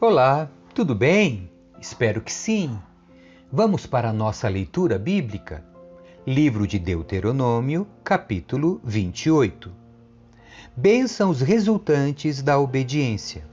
Olá, tudo bem? Espero que sim. Vamos para a nossa leitura bíblica? Livro de Deuteronômio, capítulo 28. Bênçãos resultantes da obediência.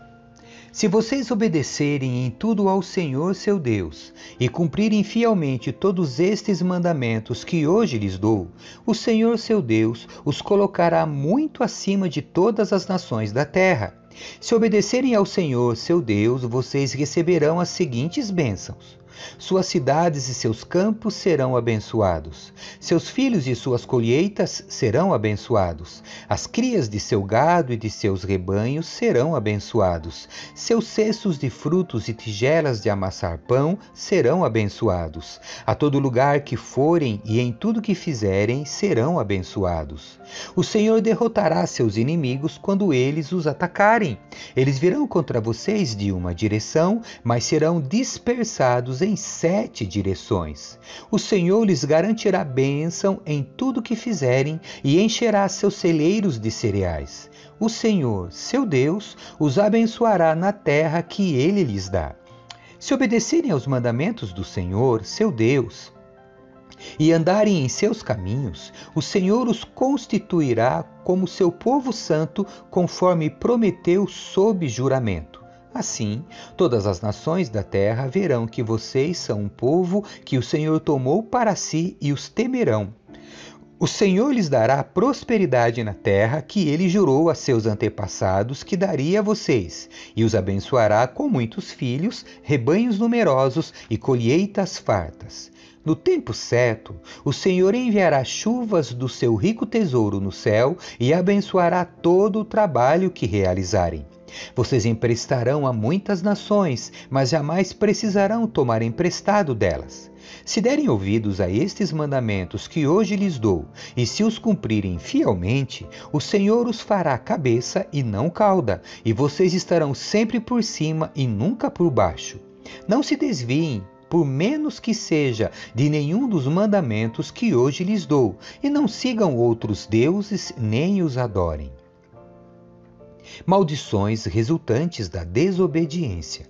Se vocês obedecerem em tudo ao Senhor seu Deus e cumprirem fielmente todos estes mandamentos que hoje lhes dou, o Senhor seu Deus os colocará muito acima de todas as nações da terra se obedecerem ao Senhor, seu Deus, vocês receberão as seguintes bênçãos: suas cidades e seus campos serão abençoados. Seus filhos e suas colheitas serão abençoados. As crias de seu gado e de seus rebanhos serão abençoados. Seus cestos de frutos e tigelas de amassar pão serão abençoados. A todo lugar que forem e em tudo que fizerem serão abençoados. O Senhor derrotará seus inimigos quando eles os atacarem. Eles virão contra vocês de uma direção, mas serão dispersados em sete direções. O Senhor lhes garantirá bênção em tudo que fizerem e encherá seus celeiros de cereais. O Senhor, seu Deus, os abençoará na terra que ele lhes dá. Se obedecerem aos mandamentos do Senhor, seu Deus, e andarem em seus caminhos, o Senhor os constituirá como seu povo santo, conforme prometeu sob juramento. Assim, todas as nações da terra verão que vocês são um povo que o Senhor tomou para si e os temerão. O Senhor lhes dará prosperidade na terra que ele jurou a seus antepassados que daria a vocês, e os abençoará com muitos filhos, rebanhos numerosos e colheitas fartas. No tempo certo, o Senhor enviará chuvas do seu rico tesouro no céu e abençoará todo o trabalho que realizarem. Vocês emprestarão a muitas nações, mas jamais precisarão tomar emprestado delas. Se derem ouvidos a estes mandamentos que hoje lhes dou, e se os cumprirem fielmente, o Senhor os fará cabeça e não cauda, e vocês estarão sempre por cima e nunca por baixo. Não se desviem por menos que seja, de nenhum dos mandamentos que hoje lhes dou, e não sigam outros deuses nem os adorem maldições resultantes da desobediência.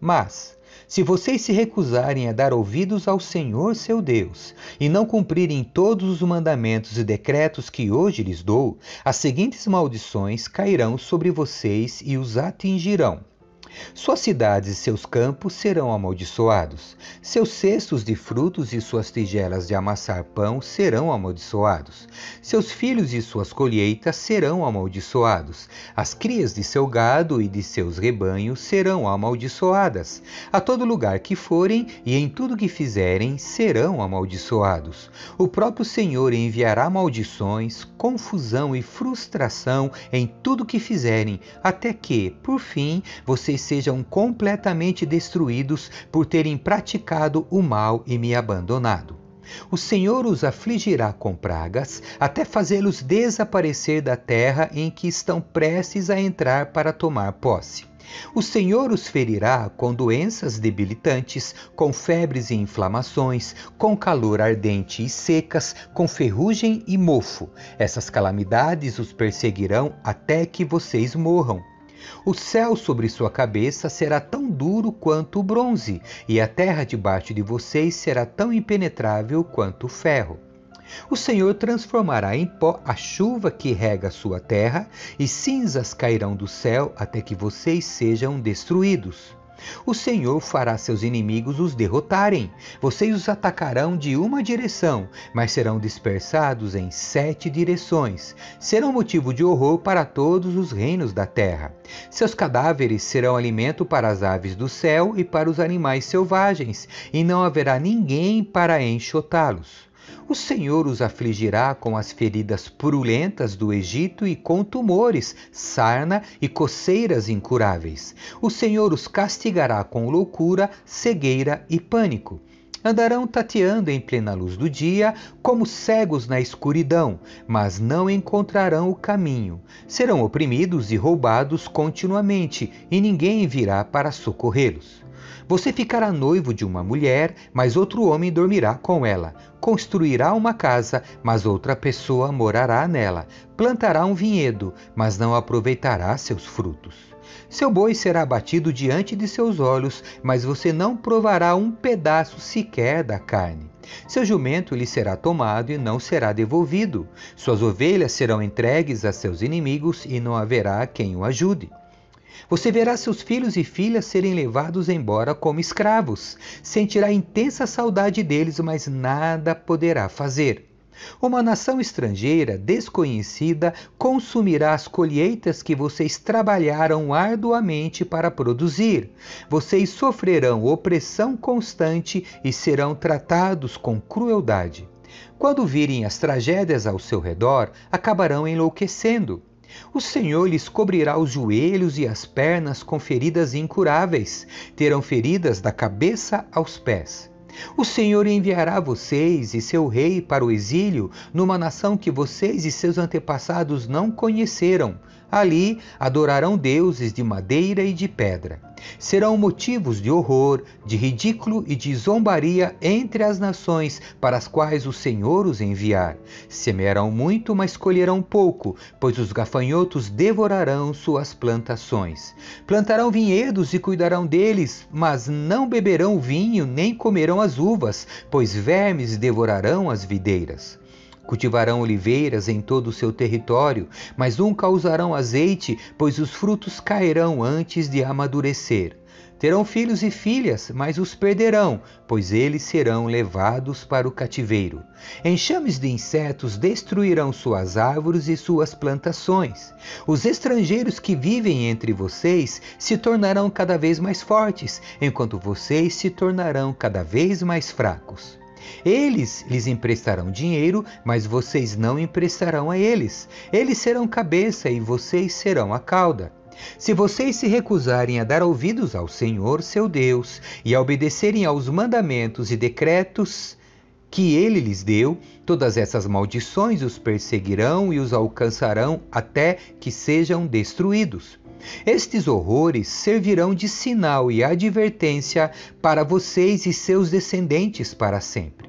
Mas, se vocês se recusarem a dar ouvidos ao Senhor seu Deus e não cumprirem todos os mandamentos e decretos que hoje lhes dou, as seguintes maldições cairão sobre vocês e os atingirão. Suas cidades e seus campos serão amaldiçoados. Seus cestos de frutos e suas tigelas de amassar pão serão amaldiçoados. Seus filhos e suas colheitas serão amaldiçoados. As crias de seu gado e de seus rebanhos serão amaldiçoadas. A todo lugar que forem e em tudo que fizerem serão amaldiçoados. O próprio Senhor enviará maldições, confusão e frustração em tudo que fizerem, até que, por fim, vocês sejam completamente destruídos por terem praticado o mal e me abandonado. O Senhor os afligirá com pragas, até fazê-los desaparecer da terra em que estão prestes a entrar para tomar posse. O Senhor os ferirá com doenças debilitantes, com febres e inflamações, com calor ardente e secas, com ferrugem e mofo. Essas calamidades os perseguirão até que vocês morram. O céu sobre sua cabeça será tão duro quanto o bronze, e a terra debaixo de vocês será tão impenetrável quanto o ferro. O Senhor transformará em pó a chuva que rega sua terra, e cinzas cairão do céu até que vocês sejam destruídos. O Senhor fará seus inimigos os derrotarem. Vocês os atacarão de uma direção, mas serão dispersados em sete direções. Serão motivo de horror para todos os reinos da terra. Seus cadáveres serão alimento para as aves do céu e para os animais selvagens, e não haverá ninguém para enxotá-los. O Senhor os afligirá com as feridas purulentas do Egito e com tumores, sarna e coceiras incuráveis. O Senhor os castigará com loucura, cegueira e pânico. Andarão tateando em plena luz do dia, como cegos na escuridão, mas não encontrarão o caminho. Serão oprimidos e roubados continuamente, e ninguém virá para socorrê-los. Você ficará noivo de uma mulher, mas outro homem dormirá com ela. Construirá uma casa, mas outra pessoa morará nela. Plantará um vinhedo, mas não aproveitará seus frutos. Seu boi será abatido diante de seus olhos, mas você não provará um pedaço sequer da carne. Seu jumento lhe será tomado e não será devolvido. Suas ovelhas serão entregues a seus inimigos e não haverá quem o ajude. Você verá seus filhos e filhas serem levados embora como escravos. Sentirá intensa saudade deles, mas nada poderá fazer. Uma nação estrangeira, desconhecida, consumirá as colheitas que vocês trabalharam arduamente para produzir. Vocês sofrerão opressão constante e serão tratados com crueldade. Quando virem as tragédias ao seu redor, acabarão enlouquecendo. O Senhor lhes cobrirá os joelhos e as pernas com feridas incuráveis, terão feridas da cabeça aos pés. O Senhor enviará vocês e seu rei para o exílio numa nação que vocês e seus antepassados não conheceram. Ali adorarão deuses de madeira e de pedra. Serão motivos de horror, de ridículo e de zombaria entre as nações para as quais o Senhor os enviar. Semearão muito, mas colherão pouco, pois os gafanhotos devorarão suas plantações. Plantarão vinhedos e cuidarão deles, mas não beberão vinho nem comerão as uvas, pois vermes devorarão as videiras. Cultivarão oliveiras em todo o seu território, mas nunca usarão azeite, pois os frutos cairão antes de amadurecer. Terão filhos e filhas, mas os perderão, pois eles serão levados para o cativeiro. Enxames de insetos destruirão suas árvores e suas plantações. Os estrangeiros que vivem entre vocês se tornarão cada vez mais fortes, enquanto vocês se tornarão cada vez mais fracos. Eles lhes emprestarão dinheiro, mas vocês não emprestarão a eles. Eles serão cabeça e vocês serão a cauda. Se vocês se recusarem a dar ouvidos ao Senhor, seu Deus, e a obedecerem aos mandamentos e decretos que ele lhes deu, todas essas maldições os perseguirão e os alcançarão até que sejam destruídos. Estes horrores servirão de sinal e advertência para vocês e seus descendentes para sempre.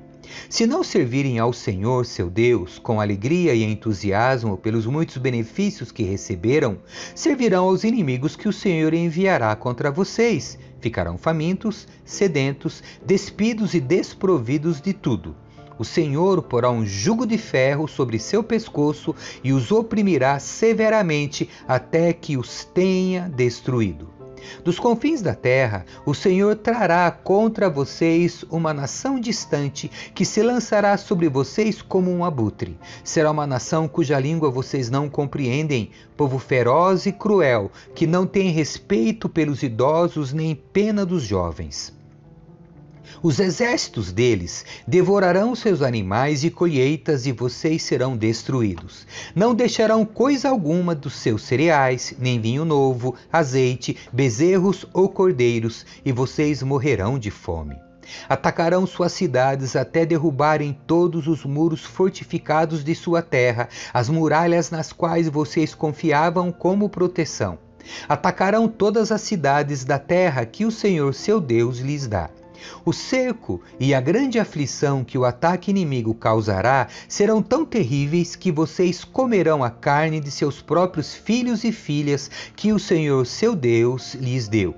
Se não servirem ao Senhor, seu Deus, com alegria e entusiasmo pelos muitos benefícios que receberam, servirão aos inimigos que o Senhor enviará contra vocês. Ficarão famintos, sedentos, despidos e desprovidos de tudo o Senhor porá um jugo de ferro sobre seu pescoço e os oprimirá severamente até que os tenha destruído. Dos confins da terra, o Senhor trará contra vocês uma nação distante que se lançará sobre vocês como um abutre. Será uma nação cuja língua vocês não compreendem, povo feroz e cruel, que não tem respeito pelos idosos nem pena dos jovens. Os exércitos deles devorarão seus animais e colheitas, e vocês serão destruídos. Não deixarão coisa alguma dos seus cereais, nem vinho novo, azeite, bezerros ou cordeiros, e vocês morrerão de fome. Atacarão suas cidades até derrubarem todos os muros fortificados de sua terra, as muralhas nas quais vocês confiavam como proteção. Atacarão todas as cidades da terra que o Senhor seu Deus lhes dá. O cerco e a grande aflição que o ataque inimigo causará serão tão terríveis que vocês comerão a carne de seus próprios filhos e filhas que o Senhor seu Deus lhes deu.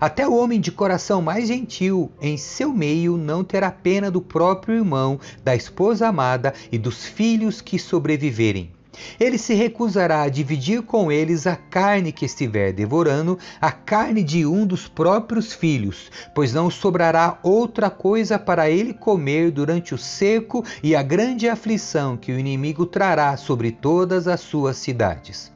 Até o homem de coração mais gentil em seu meio não terá pena do próprio irmão, da esposa amada e dos filhos que sobreviverem. Ele se recusará a dividir com eles a carne que estiver devorando, a carne de um dos próprios filhos, pois não sobrará outra coisa para ele comer durante o seco e a grande aflição que o inimigo trará sobre todas as suas cidades.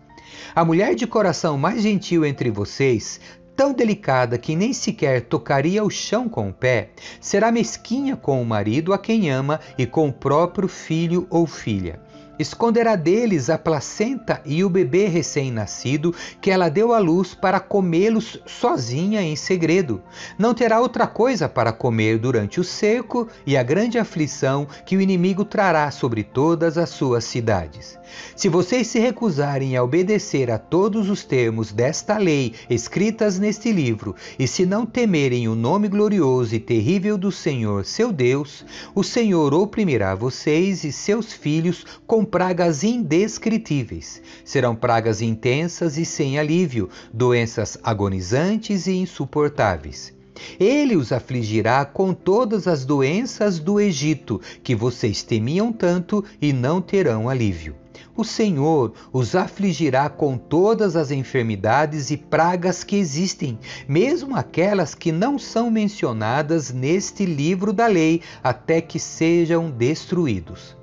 A mulher de coração mais gentil entre vocês tão delicada que nem sequer tocaria o chão com o pé, será mesquinha com o marido a quem ama e com o próprio filho ou filha. Esconderá deles a placenta e o bebê recém-nascido que ela deu à luz para comê-los sozinha em segredo. Não terá outra coisa para comer durante o seco e a grande aflição que o inimigo trará sobre todas as suas cidades. Se vocês se recusarem a obedecer a todos os termos desta lei escritas neste livro, e se não temerem o nome glorioso e terrível do Senhor, seu Deus, o Senhor oprimirá vocês e seus filhos com pragas indescritíveis. Serão pragas intensas e sem alívio, doenças agonizantes e insuportáveis. Ele os afligirá com todas as doenças do Egito, que vocês temiam tanto e não terão alívio. O Senhor os afligirá com todas as enfermidades e pragas que existem, mesmo aquelas que não são mencionadas neste livro da lei, até que sejam destruídos.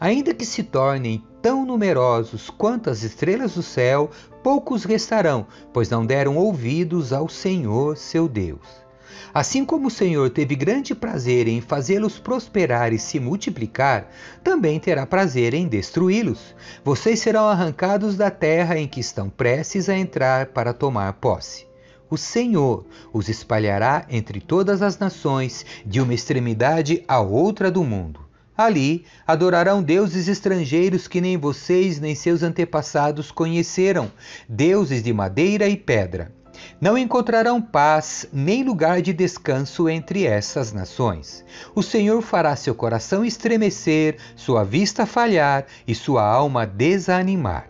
Ainda que se tornem tão numerosos quanto as estrelas do céu, poucos restarão, pois não deram ouvidos ao Senhor seu Deus. Assim como o Senhor teve grande prazer em fazê-los prosperar e se multiplicar, também terá prazer em destruí-los. Vocês serão arrancados da terra em que estão prestes a entrar para tomar posse. O Senhor os espalhará entre todas as nações, de uma extremidade à outra do mundo. Ali adorarão deuses estrangeiros que nem vocês nem seus antepassados conheceram, deuses de madeira e pedra. Não encontrarão paz nem lugar de descanso entre essas nações. O Senhor fará seu coração estremecer, sua vista falhar e sua alma desanimar.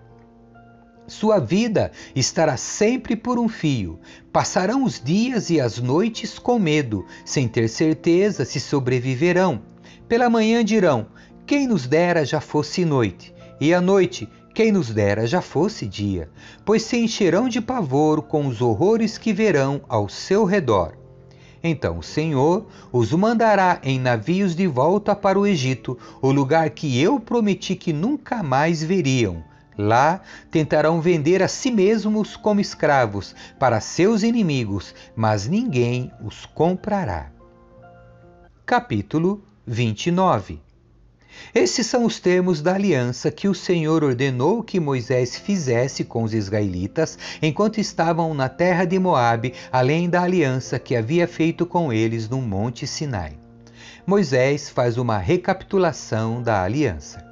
Sua vida estará sempre por um fio. Passarão os dias e as noites com medo, sem ter certeza se sobreviverão. Pela manhã dirão: Quem nos dera já fosse noite, e à noite quem nos dera já fosse dia, pois se encherão de pavor com os horrores que verão ao seu redor. Então o Senhor os mandará em navios de volta para o Egito, o lugar que eu prometi que nunca mais veriam. Lá tentarão vender a si mesmos como escravos para seus inimigos, mas ninguém os comprará. Capítulo 29 esses são os termos da aliança que o Senhor ordenou que Moisés fizesse com os israelitas enquanto estavam na terra de Moabe, além da aliança que havia feito com eles no Monte Sinai. Moisés faz uma recapitulação da aliança.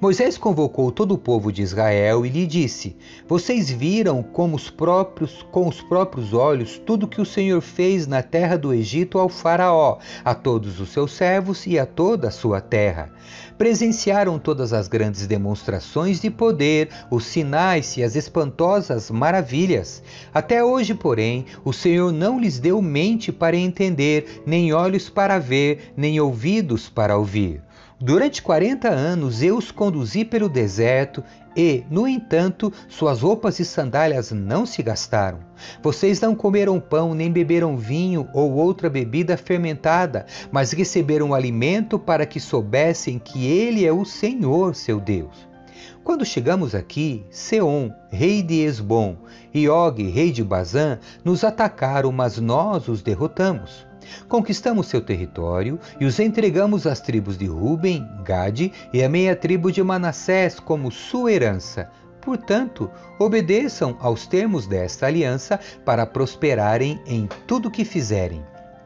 Moisés convocou todo o povo de Israel e lhe disse: Vocês viram como os próprios, com os próprios olhos tudo que o Senhor fez na terra do Egito ao Faraó, a todos os seus servos e a toda a sua terra. Presenciaram todas as grandes demonstrações de poder, os sinais e as espantosas maravilhas. Até hoje, porém, o Senhor não lhes deu mente para entender, nem olhos para ver, nem ouvidos para ouvir. Durante quarenta anos eu os conduzi pelo deserto e, no entanto, suas roupas e sandálias não se gastaram. Vocês não comeram pão nem beberam vinho ou outra bebida fermentada, mas receberam alimento para que soubessem que Ele é o Senhor, seu Deus. Quando chegamos aqui, Seom, rei de Esbom, e Og, rei de Bazã, nos atacaram, mas nós os derrotamos. Conquistamos seu território e os entregamos às tribos de Ruben, Gade e a meia tribo de Manassés como sua herança. Portanto, obedeçam aos termos desta aliança para prosperarem em tudo que fizerem.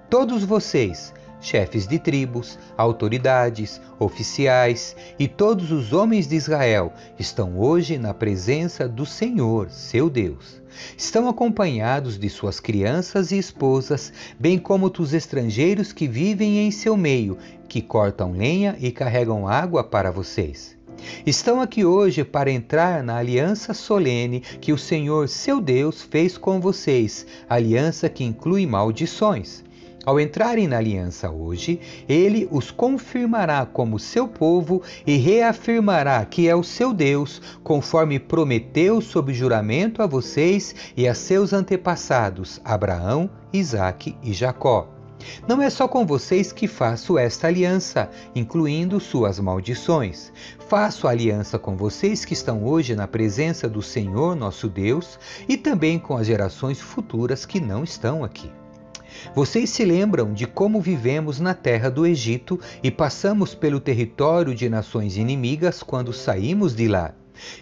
Todos vocês, chefes de tribos, autoridades, oficiais e todos os homens de Israel estão hoje na presença do Senhor, seu Deus. Estão acompanhados de suas crianças e esposas, bem como dos estrangeiros que vivem em seu meio, que cortam lenha e carregam água para vocês. Estão aqui hoje para entrar na aliança solene que o Senhor, seu Deus, fez com vocês, aliança que inclui maldições. Ao entrarem na aliança hoje, ele os confirmará como seu povo e reafirmará que é o seu Deus, conforme prometeu sob juramento a vocês e a seus antepassados, Abraão, Isaque e Jacó. Não é só com vocês que faço esta aliança, incluindo suas maldições. Faço aliança com vocês que estão hoje na presença do Senhor nosso Deus e também com as gerações futuras que não estão aqui. Vocês se lembram de como vivemos na terra do Egito e passamos pelo território de nações inimigas quando saímos de lá.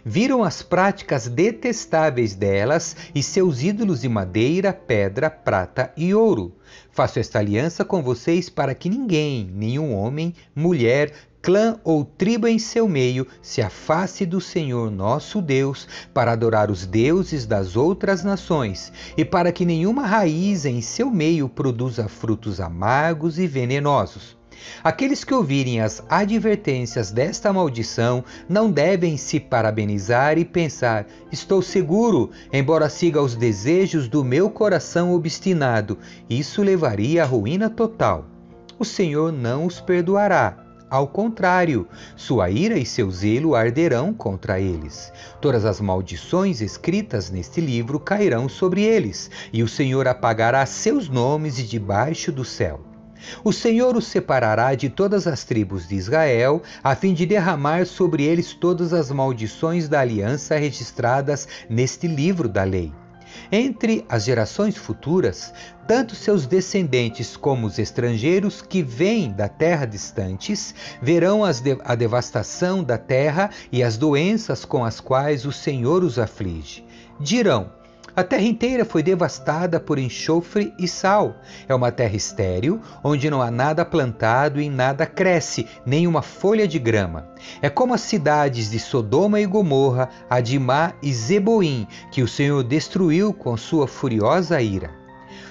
Viram as práticas detestáveis delas e seus ídolos de madeira, pedra, prata e ouro. Faço esta aliança com vocês para que ninguém, nenhum homem, mulher, clã ou tribo em seu meio se afaste do Senhor nosso Deus para adorar os deuses das outras nações e para que nenhuma raiz em seu meio produza frutos amargos e venenosos. Aqueles que ouvirem as advertências desta maldição não devem se parabenizar e pensar: estou seguro, embora siga os desejos do meu coração obstinado. Isso levaria à ruína total. O Senhor não os perdoará. Ao contrário, sua ira e seu zelo arderão contra eles. Todas as maldições escritas neste livro cairão sobre eles, e o Senhor apagará seus nomes de debaixo do céu. O Senhor os separará de todas as tribos de Israel, a fim de derramar sobre eles todas as maldições da aliança registradas neste livro da lei. Entre as gerações futuras, tanto seus descendentes como os estrangeiros que vêm da terra distantes verão de a devastação da terra e as doenças com as quais o Senhor os aflige. Dirão: a terra inteira foi devastada por enxofre e sal. É uma terra estéril, onde não há nada plantado e nada cresce, nem uma folha de grama. É como as cidades de Sodoma e Gomorra, Adimá e Zeboim, que o Senhor destruiu com sua furiosa ira.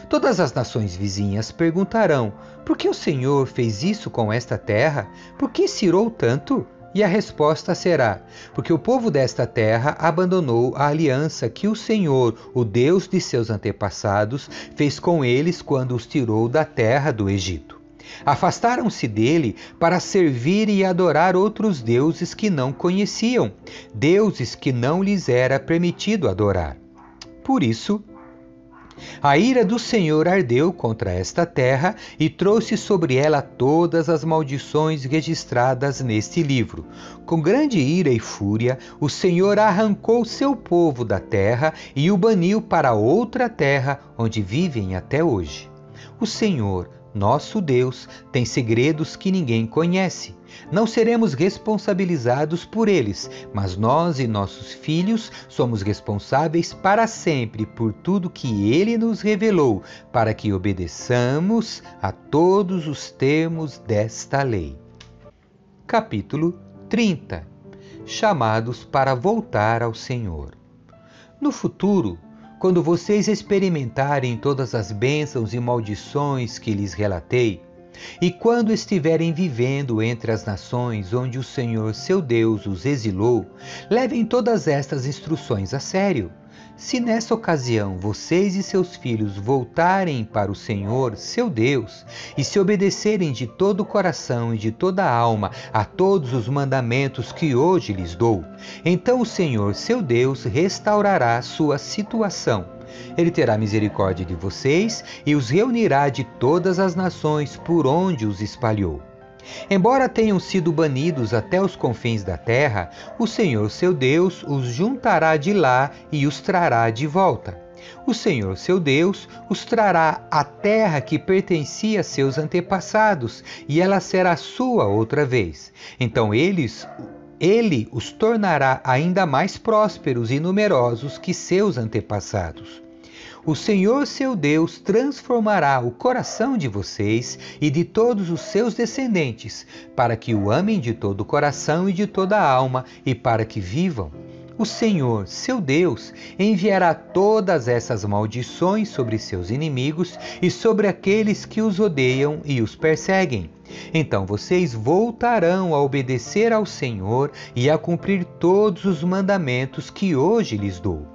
Todas as nações vizinhas perguntarão: por que o Senhor fez isso com esta terra? Por que cirou tanto? E a resposta será: porque o povo desta terra abandonou a aliança que o Senhor, o Deus de seus antepassados, fez com eles quando os tirou da terra do Egito. Afastaram-se dele para servir e adorar outros deuses que não conheciam, deuses que não lhes era permitido adorar. Por isso, a ira do Senhor ardeu contra esta terra e trouxe sobre ela todas as maldições registradas neste livro. Com grande ira e fúria, o Senhor arrancou seu povo da terra e o baniu para outra terra, onde vivem até hoje. O Senhor, nosso Deus tem segredos que ninguém conhece. Não seremos responsabilizados por eles, mas nós e nossos filhos somos responsáveis para sempre por tudo que ele nos revelou, para que obedeçamos a todos os termos desta lei. Capítulo 30 Chamados para voltar ao Senhor. No futuro, quando vocês experimentarem todas as bênçãos e maldições que lhes relatei, e quando estiverem vivendo entre as nações onde o Senhor seu Deus os exilou, levem todas estas instruções a sério se nessa ocasião vocês e seus filhos voltarem para o Senhor, seu Deus, e se obedecerem de todo o coração e de toda a alma a todos os mandamentos que hoje lhes dou, então o Senhor, seu Deus, restaurará sua situação. Ele terá misericórdia de vocês e os reunirá de todas as nações por onde os espalhou. Embora tenham sido banidos até os confins da terra, o Senhor seu Deus os juntará de lá e os trará de volta. O Senhor seu Deus os trará à terra que pertencia a seus antepassados, e ela será sua outra vez. Então eles ele os tornará ainda mais prósperos e numerosos que seus antepassados o Senhor seu Deus transformará o coração de vocês e de todos os seus descendentes, para que o amem de todo o coração e de toda a alma, e para que vivam. O Senhor, seu Deus, enviará todas essas maldições sobre seus inimigos e sobre aqueles que os odeiam e os perseguem. Então vocês voltarão a obedecer ao Senhor e a cumprir todos os mandamentos que hoje lhes dou.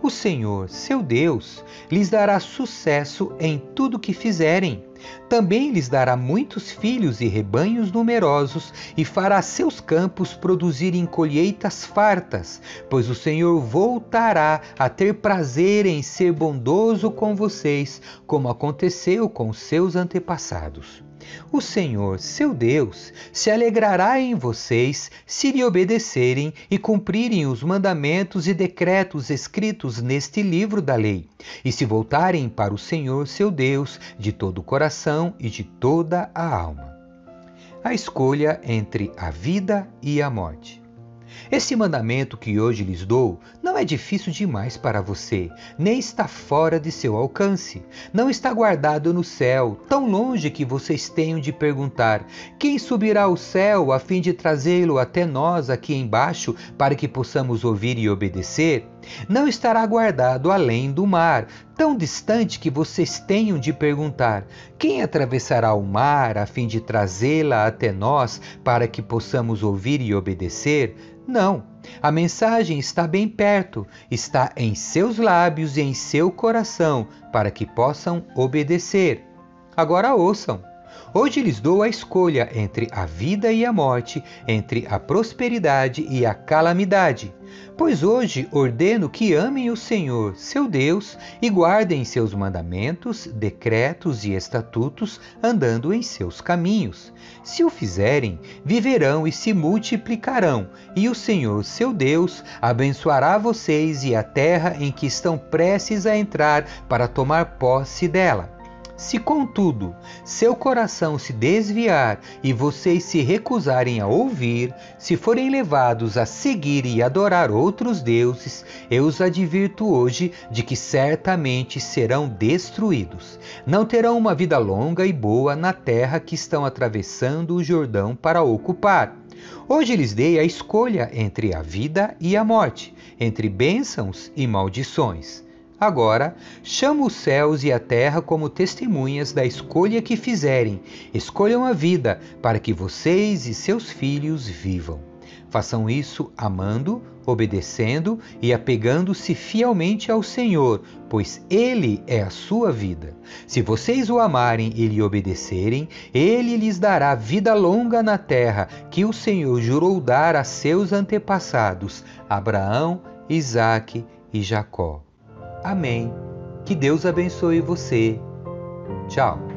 O Senhor, seu Deus, lhes dará sucesso em tudo que fizerem. Também lhes dará muitos filhos e rebanhos numerosos, e fará seus campos produzirem colheitas fartas, pois o Senhor voltará a ter prazer em ser bondoso com vocês, como aconteceu com seus antepassados. O Senhor, seu Deus, se alegrará em vocês se lhe obedecerem e cumprirem os mandamentos e decretos escritos neste livro da lei, e se voltarem para o Senhor, seu Deus, de todo o coração e de toda a alma. A escolha entre a vida e a morte. Esse mandamento que hoje lhes dou não é difícil demais para você, nem está fora de seu alcance. Não está guardado no céu, tão longe que vocês tenham de perguntar: quem subirá ao céu a fim de trazê-lo até nós aqui embaixo para que possamos ouvir e obedecer? Não estará guardado além do mar, tão distante que vocês tenham de perguntar: quem atravessará o mar a fim de trazê-la até nós para que possamos ouvir e obedecer? Não. A mensagem está bem perto, está em seus lábios e em seu coração, para que possam obedecer. Agora ouçam. Hoje lhes dou a escolha entre a vida e a morte, entre a prosperidade e a calamidade. Pois hoje ordeno que amem o Senhor, seu Deus, e guardem seus mandamentos, decretos e estatutos, andando em seus caminhos. Se o fizerem, viverão e se multiplicarão, e o Senhor, seu Deus, abençoará vocês e a terra em que estão prestes a entrar para tomar posse dela. Se, contudo, seu coração se desviar e vocês se recusarem a ouvir, se forem levados a seguir e adorar outros deuses, eu os advirto hoje de que certamente serão destruídos. Não terão uma vida longa e boa na terra que estão atravessando o Jordão para ocupar. Hoje lhes dei a escolha entre a vida e a morte, entre bênçãos e maldições. Agora, chamo os céus e a terra como testemunhas da escolha que fizerem. Escolham a vida, para que vocês e seus filhos vivam. Façam isso amando, obedecendo e apegando-se fielmente ao Senhor, pois Ele é a sua vida. Se vocês o amarem e lhe obedecerem, Ele lhes dará vida longa na terra que o Senhor jurou dar a seus antepassados, Abraão, Isaque e Jacó. Amém. Que Deus abençoe você. Tchau.